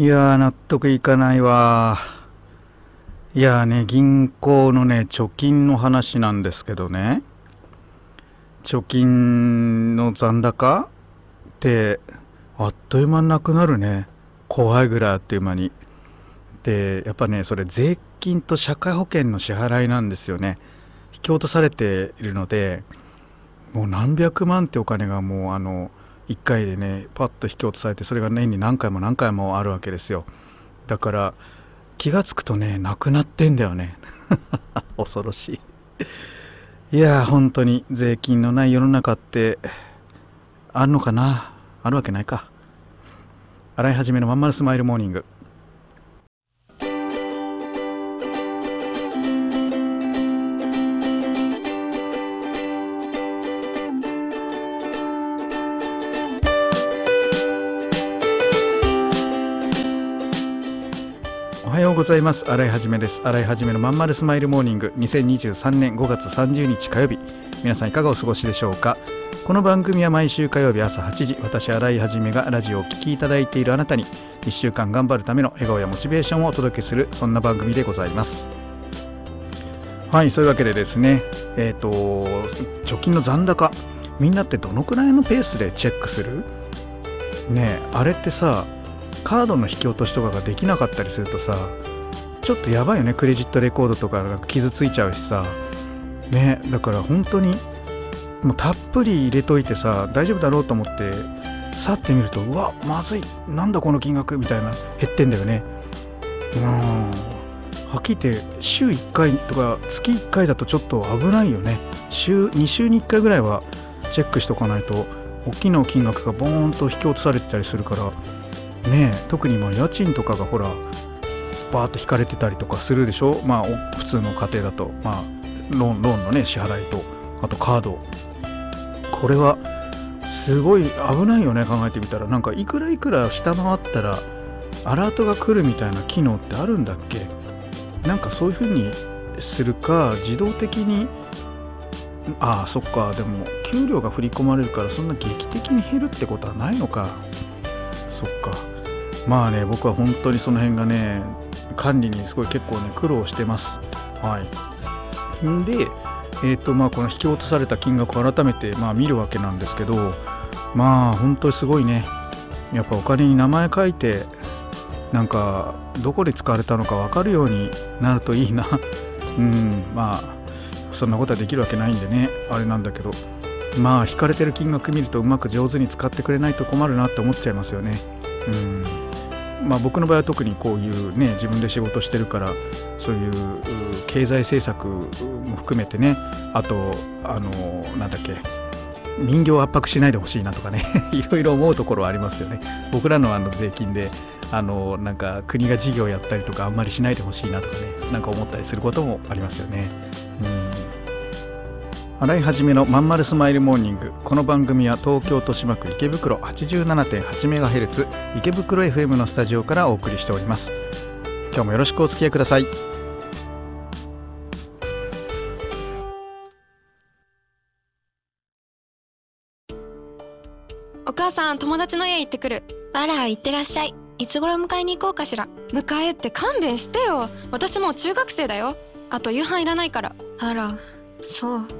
いやー納得いかないわ。いやーね銀行のね貯金の話なんですけどね。貯金の残高ってあっという間なくなるね。怖いぐらいあっという間に。でやっぱねそれ税金と社会保険の支払いなんですよね。引き落とされているのでもう何百万ってお金がもうあの1回でねパッと引き落とされてそれが年に何回も何回もあるわけですよ。だから気が付くとねなくなってんだよね。恐ろしい。いや本当に税金のない世の中ってあるのかな？あるわけないか。洗い始めのまんまるスマイルモーニング。おはようございます。洗いはじめです。洗いはじめのまんまるスマイルモーニング。2023年5月30日火曜日。皆さんいかがお過ごしでしょうか？この番組は毎週火曜日朝8時私洗いはじめがラジオをお聞きいただいているあなたに1週間頑張るための笑顔やモチベーションをお届けするそんな番組でございます。はいそういうわけでですねえっ、と貯金の残高。みんなってどのくらいのペースでチェックする？ねえあれってさカードの引き落としとかができなかったりするとさちょっとやばいよねクレジットレコードとかなんか傷ついちゃうしさ。ねだから本当にもうたっぷり入れといてさ大丈夫だろうと思って去ってみるとうわまずいなんだこの金額みたいな減ってんだよね。うん。はっきり言って週1回とか月1回だとちょっと危ないよね。週2週に1回ぐらいはチェックしとかないと大きな金額がボーンと引き落とされてたりするからね特に今家賃とかがほらバーッと引かれてたりとかするでしょ？まあ普通の家庭だとまあローンローンのね支払いとあとカード。これはすごい危ないよね考えてみたら。なんかいくらいくら下回ったらアラートが来るみたいな機能ってあるんだっけ？なんかそういう風にするか自動的にああそっか。でも給料が振り込まれるからそんな劇的に減るってことはないのか。そっか。まあね僕は本当にその辺がね管理にすごい結構ね苦労してます。はい。んでえーとまあ、この引き落とされた金額を改めてまあ見るわけなんですけどまあ本当にすごいね。やっぱお金に名前書いてなんかどこで使われたのか分かるようになるといいな。うんまあそんなことはできるわけないんでねあれなんだけど。まあ引かれてる金額見るとうまく上手に使ってくれないと困るなって思っちゃいますよね。うん。まあ僕の場合は特にこういうね自分で仕事してるからそういう経済政策も含めてねあとあのなんだっけ民業を圧迫しないでほしいなとかね いろいろ思うところはありますよね。僕らのあの税金であのなんか国が事業やったりとかあんまりしないでほしいなとかねなんか思ったりすることもありますよね。うん。洗い始めのまんまるスマイルモーニング。この番組は東京豊島区池袋 87.8MHz 池袋 FM のスタジオからお送りしております。今日もよろしくお付き合いください。お母さん友達の家行ってくる。あら行ってらっしゃい。いつ頃迎えに行こうかしら。迎えって勘弁してよ。私もう中学生だよ。あと夕飯いらないから。あらそう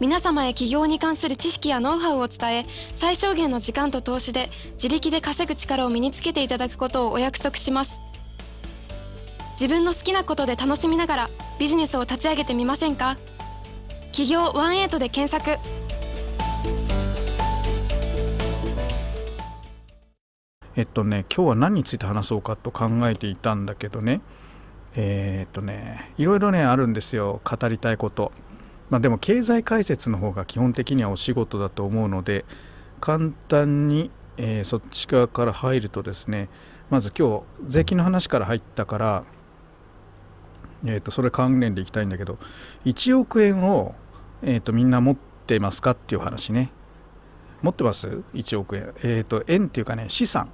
皆様へ起業に関する知識やノウハウを伝え最小限の時間と投資で自力で稼ぐ力を身につけていただくことをお約束します。自分の好きなことで楽しみながらビジネスを立ち上げてみませんか？起業ワンエイトで検索。えっとね今日は何について話そうかと考えていたんだけどね。えー、っとねいろいろねあるんですよ。語りたいこと。まあでも経済解説の方が基本的にはお仕事だと思うので簡単に、えー、そっち側から入るとですねまず今日税金の話から入ったからえー、とそれ関連でいきたいんだけど1億円を、えー、とみんな持ってますかっていう話ね。持ってます ?1 億円。えっ、ー、と円っていうかね資産。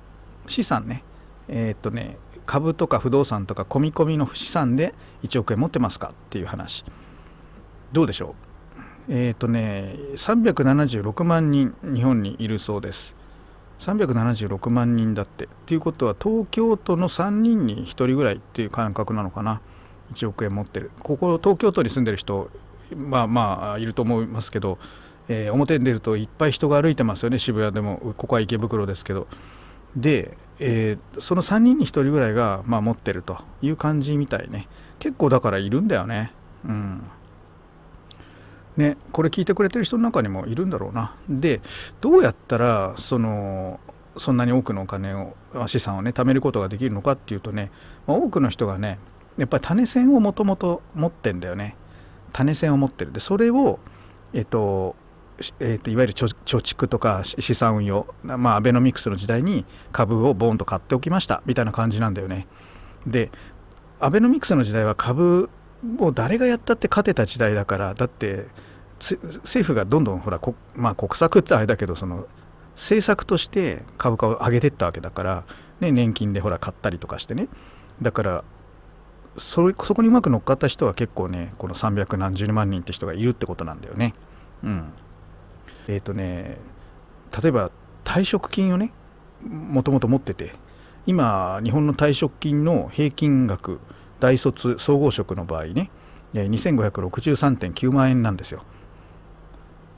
資産ね。えっ、ー、とね株とか不動産とか込み込みの資産で1億円持ってますかっていう話。どうでしょう？えっ、ー、とね376万人日本にいるそうです。376万人だって。っていうことは東京都の3人に1人ぐらいっていう感覚なのかな。1億円持ってる。ここ東京都に住んでる人まあまあいると思いますけど、えー、表に出るといっぱい人が歩いてますよね。渋谷でも。ここは池袋ですけど。で、えー、その3人に1人ぐらいが、まあ、持ってるという感じみたいね。結構だからいるんだよね。うん。ねこれ聞いてくれてる人の中にもいるんだろうな。でどうやったらそのそんなに多くのお金を資産をね貯めることができるのかっていうとね、まあ、多くの人がねやっぱり種銭をもともと持ってんだよね。種銭を持ってる。でそれをえっとえーと、いわゆる貯蓄とか資産運用、まあ、アベノミクスの時代に株をボーンと買っておきましたみたいな感じなんだよね。でアベノミクスの時代は株を誰がやったって勝てた時代だからだって政府がどんどんほらまあ、国策ってあれだけどその政策として株価を上げてったわけだから、ね、年金でほら買ったりとかしてねだからそそこにうまく乗っかった人は結構ねこの300何十万人って人がいるってことなんだよね。うんえっ、ー、とね例えば退職金をねもともと持ってて今日本の退職金の平均額大卒総合職の場合ね2563.9万円なんですよ。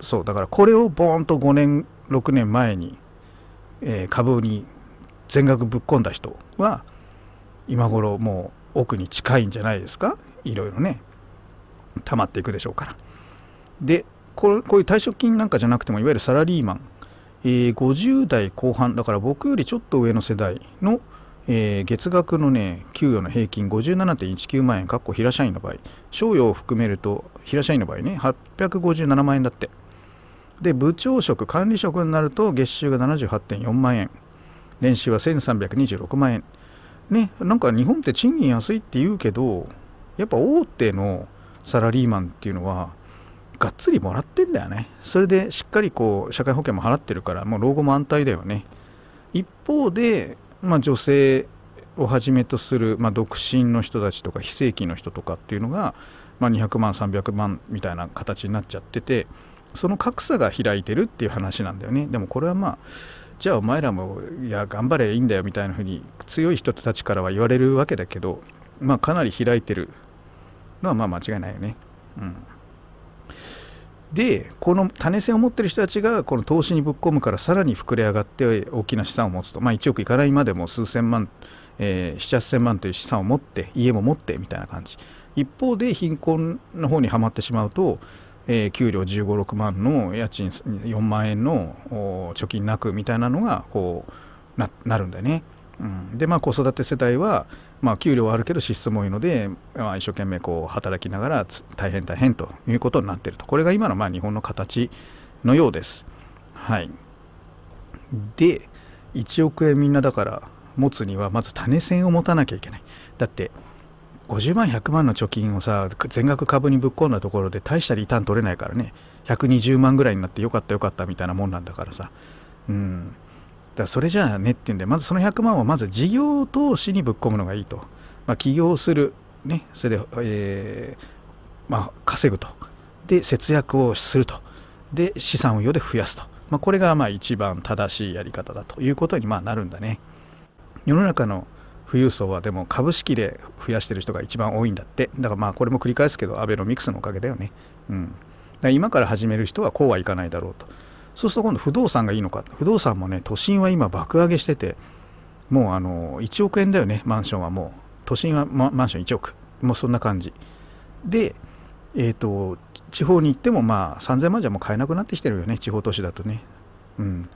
そうだからこれをボーンと5年6年前に、えー、株に全額ぶっ込んだ人は今頃もう奥に近いんじゃないですか？いろいろね溜まっていくでしょうから。でこうこういう退職金なんかじゃなくてもいわゆるサラリーマン、えー、50代後半だから僕よりちょっと上の世代の、えー、月額のね給与の平均57.19万円かっこ平社員の場合。賞与を含めると平社員の場合ね857万円だって。で部長職管理職になると月収が78.4万円。年収は1326万円。ねなんか日本って賃金安いって言うけどやっぱ大手のサラリーマンっていうのはがっつりもらってんだよね。それでしっかりこう社会保険も払ってるからもう老後も安泰だよね。一方で、まあ、女性をはじめとする、まあ、独身の人たちとか非正規の人とかっていうのが、まあ、200万300万みたいな形になっちゃっててその格差が開いてるっていう話なんだよね。でもこれはまあじゃあお前らもいや頑張れいいんだよみたいな風に強い人たちからは言われるわけだけどまあかなり開いてるのはまあ間違いないよね。うん。でこの種銭を持ってる人たちがこの投資にぶっ込むからさらに膨れ上がって大きな資産を持つと、まあ、1億いかないまでも数千万、えー、7 8千万という資産を持って家も持ってみたいな感じ一方で貧困の方にはまってしまうと、えー、給料1 5 6万の家賃4万円の貯金なくみたいなのがこうななるんだよね。うん、でまあ子育て世代はまあ、給料はあるけど支出も多いので、まあ、一生懸命こう働きながら大変大変ということになっていると。これが今のまあ日本の形のようです。はい、で1億円みんなだから持つにはまず種銭を持たなきゃいけない。だって50万100万の貯金をさ全額株にぶっ込んだところで大したリターン取れないからね。120万ぐらいになってよかったよかったみたいなもんなんだからさ。うん。だからそれじゃあねっていうんでまずその100万をまず事業投資にぶっ込むのがいいと、まあ、起業するねそれで、えー、まあ、稼ぐと。で節約をすると。で資産運用で増やすと、まあ、これがまあ一番正しいやり方だと。いうことにまあなるんだね。世の中の富裕層はでも株式で増やしてる人が一番多いんだって。だからまあこれも繰り返すけどアベノミクスのおかげだよね。うん。今から始める人はこうはいかないだろうと。そうすると今度不動産がいいのか。不動産もね都心は今爆上げしててもうあの1億円だよねマンションはもう。都心はママンション1億。もうそんな感じ。でえっ、ー、と地方に行ってもまあ3000万じゃもう買えなくなってきてるよね地方都市だとね。うん。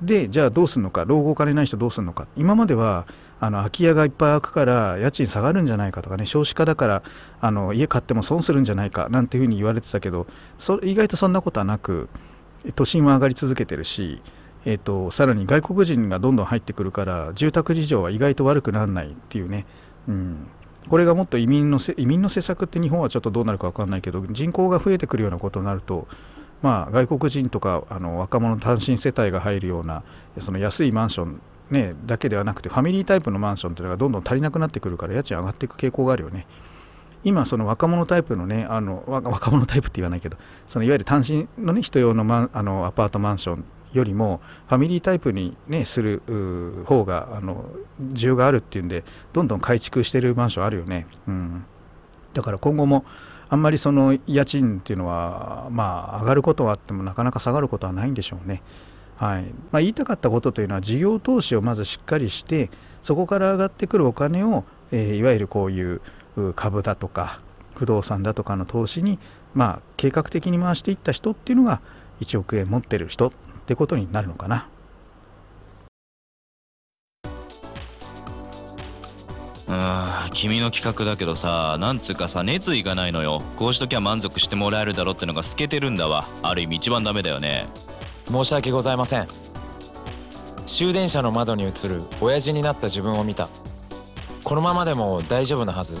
でじゃあどうするのか。老後お金ない人どうするのか。今まではあの空き家がいっぱい空くから家賃下がるんじゃないかとかね少子化だからあの家買っても損するんじゃないかなんていうふうに言われてたけどそ意外とそんなことはなく都心は上がり続けてるし、えーと、さらに外国人がどんどん入ってくるから住宅事情は意外と悪くならないっていうね、うん、これがもっと移民の移民の施策って日本はちょっとどうなるか分かんないけど人口が増えてくるようなことになるとまあ、外国人とかあの若者単身世帯が入るようなその安いマンション、ね、だけではなくてファミリータイプのマンションというのがどんどん足りなくなってくるから家賃上がっていく傾向があるよね。今その若者タイプのねあの若者タイプって言わないけどそのいわゆる単身の、ね、人用のマあのアパートマンションよりもファミリータイプに、ね、する方があの需要があるっていうんでどんどん改築してるマンションあるよね、うん、だから今後もあんまりその家賃っていうのはまあ上がることはあってもなかなか下がることはないんでしょうね。はい。まあ、言いたかったことというのは事業投資をまずしっかりしてそこから上がってくるお金を、えー、いわゆるこういう株だとか不動産だとかの投資に、まあ、計画的に回していった人っていうのが1億円持ってる人ってことになるのかな。うん君の企画だけどさなんつうかさ熱意がないのよ。こうしときゃ満足してもらえるだろってのが透けてるんだわ。ある意味一番ダメだよね。申し訳ございません。終電車の窓に映る親父になった自分を見た。このままでも大丈夫なはず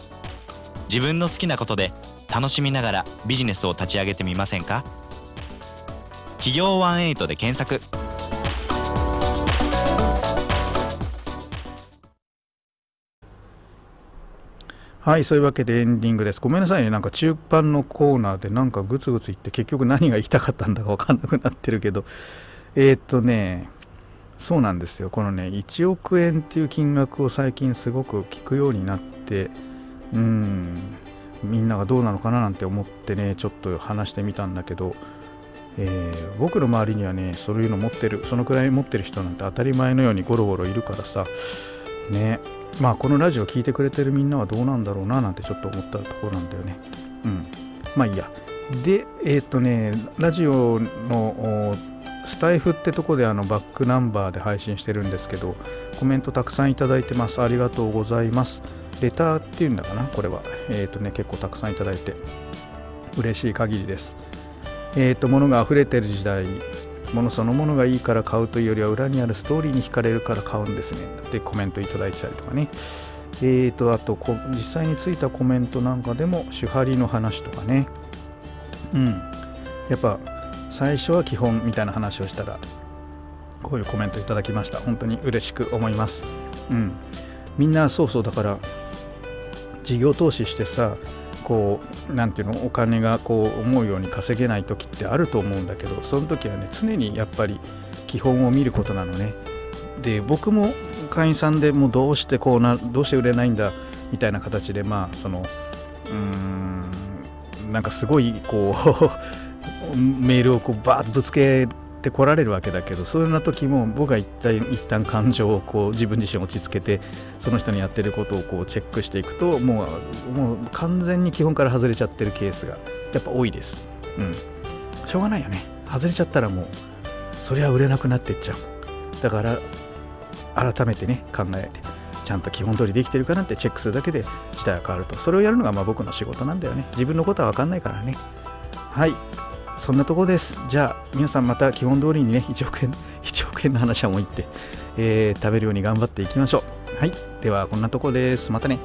自分の好きなことで楽しみながらビジネスを立ち上げてみませんか？企業ワンエイトで検索。はいそういうわけでエンディングです。ごめんなさいね。なんか中盤のコーナーでなんかグツグツ言って結局何が言いたかったんだか分かんなくなってるけど。えー、っとねそうなんですよ。このね1億円っていう金額を最近すごく聞くようになってうん。みんながどうなのかななんて思ってねちょっと話してみたんだけど、えー、僕の周りにはねそういうの持ってるそのくらい持ってる人なんて当たり前のようにゴロゴロいるからさね。まあこのラジオ聞いてくれてるみんなはどうなんだろうななんてちょっと思ったところなんだよね。うん。まあいいや。でえっ、とねラジオのスタイフってとこであのバックナンバーで配信してるんですけどコメントたくさんいただいてます。ありがとうございます。レターっていうんだかなこれは。えっ、ー、とね結構たくさんいただいて。嬉しい限りです。えっ、ー、と物が溢れてる時代物そのものがいいから買うというよりは裏にあるストーリーに惹かれるから買うんですね。ってコメントいただいたりとかね。えーとあと実際についたコメントなんかでも手張りの話とかね。うん。やっぱ最初は基本みたいな話をしたらこういうコメントいただきました。本当に嬉しく思います。うん。みんなそうそうだから事業投資してさこう何ていうのお金がこう思うように稼げない時ってあると思うんだけどその時はね常にやっぱり基本を見ることなのね。で僕も会員さんでもうどうしてこうなどうして売れないんだみたいな形でまあそのうーんなんかすごいこう メールをこうバーッとぶつけってこられるわけだけどそんな時も僕は一旦一旦感情をこう自分自身落ち着けてその人にやってることをこうチェックしていくともうもう完全に基本から外れちゃってるケースがやっぱ多いです。うん、しょうがないよね。外れちゃったらもうそりゃ売れなくなってっちゃう。だから改めてね考えてちゃんと基本通りできてるかなってチェックするだけで事態が変わると。それをやるのがまあ僕の仕事なんだよね。自分のことは分かんないからね。はい。そんなとこです。じゃあ、皆さんまた基本通りにね、1億円、1億円の話はもう言って、えー、食べるように頑張っていきましょう。はい。では、こんなとこです。またね。